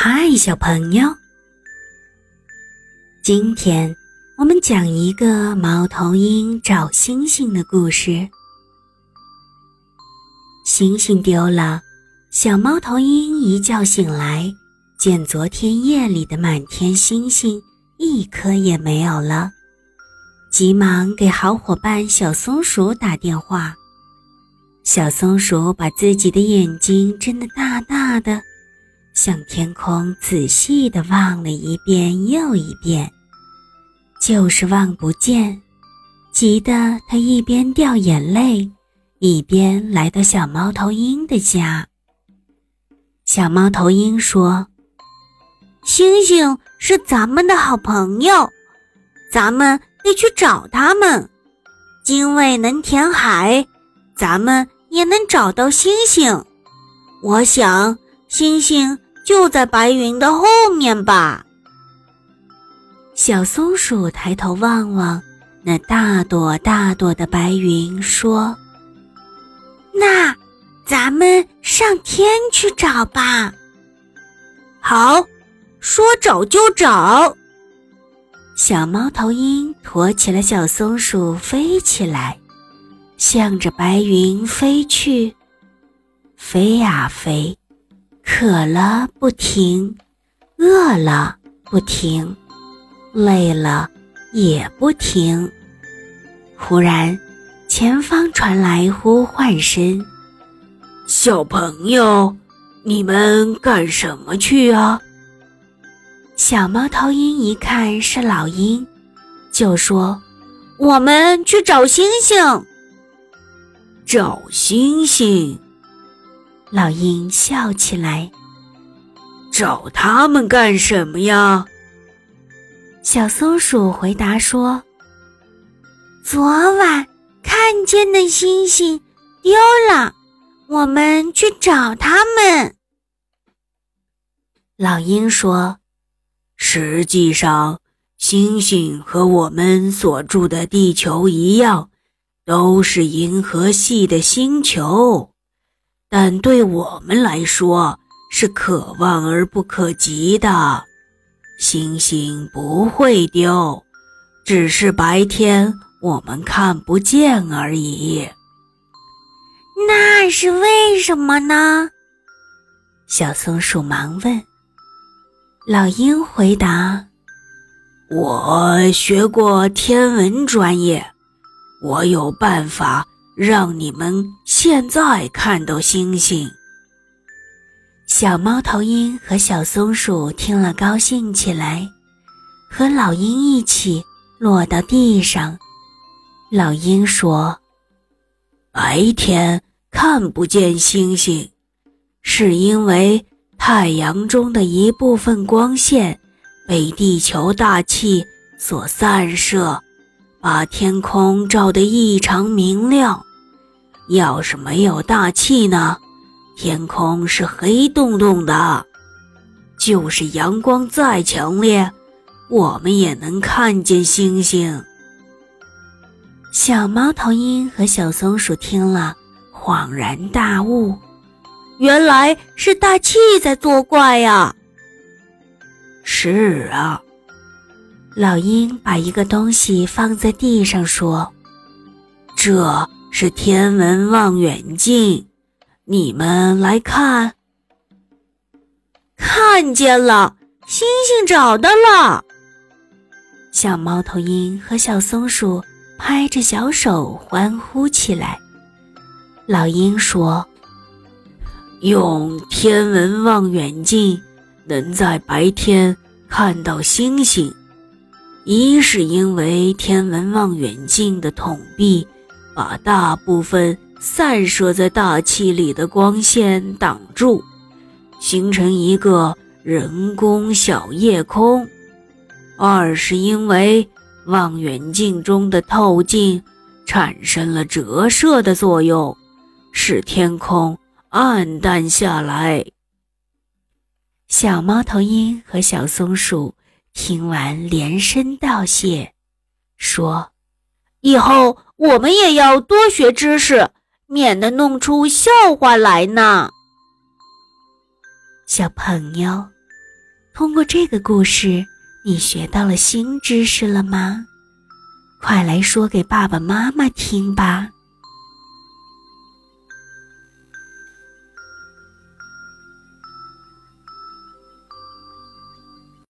嗨，小朋友，今天我们讲一个猫头鹰找星星的故事。星星丢了，小猫头鹰一觉醒来，见昨天夜里的满天星星一颗也没有了，急忙给好伙伴小松鼠打电话。小松鼠把自己的眼睛睁得大大的。向天空仔细地望了一遍又一遍，就是望不见，急得他一边掉眼泪，一边来到小猫头鹰的家。小猫头鹰说：“星星是咱们的好朋友，咱们得去找他们。精卫能填海，咱们也能找到星星。我想，星星。”就在白云的后面吧。小松鼠抬头望望那大朵大朵的白云，说：“那咱们上天去找吧。”好，说找就找。小猫头鹰驮起了小松鼠，飞起来，向着白云飞去，飞呀飞。渴了不停，饿了不停，累了也不停。忽然，前方传来呼唤声：“小朋友，你们干什么去啊？”小猫头鹰一看是老鹰，就说：“我们去找星星。”找星星。老鹰笑起来：“找他们干什么呀？”小松鼠回答说：“昨晚看见的星星丢了，我们去找他们。”老鹰说：“实际上，星星和我们所住的地球一样，都是银河系的星球。”但对我们来说是可望而不可及的，星星不会丢，只是白天我们看不见而已。那是为什么呢？小松鼠忙问。老鹰回答：“我学过天文专业，我有办法。”让你们现在看到星星。小猫头鹰和小松鼠听了，高兴起来，和老鹰一起落到地上。老鹰说：“白天看不见星星，是因为太阳中的一部分光线被地球大气所散射，把天空照得异常明亮。”要是没有大气呢，天空是黑洞洞的。就是阳光再强烈，我们也能看见星星。小猫头鹰和小松鼠听了，恍然大悟，原来是大气在作怪呀！是啊，老鹰把一个东西放在地上，说：“这。”是天文望远镜，你们来看，看见了，星星找到了。小猫头鹰和小松鼠拍着小手欢呼起来。老鹰说：“用天文望远镜能在白天看到星星，一是因为天文望远镜的筒壁。”把大部分散射在大气里的光线挡住，形成一个人工小夜空；二是因为望远镜中的透镜产生了折射的作用，使天空暗淡下来。小猫头鹰和小松鼠听完连声道谢，说：“以后。”我们也要多学知识，免得弄出笑话来呢。小朋友，通过这个故事，你学到了新知识了吗？快来说给爸爸妈妈听吧。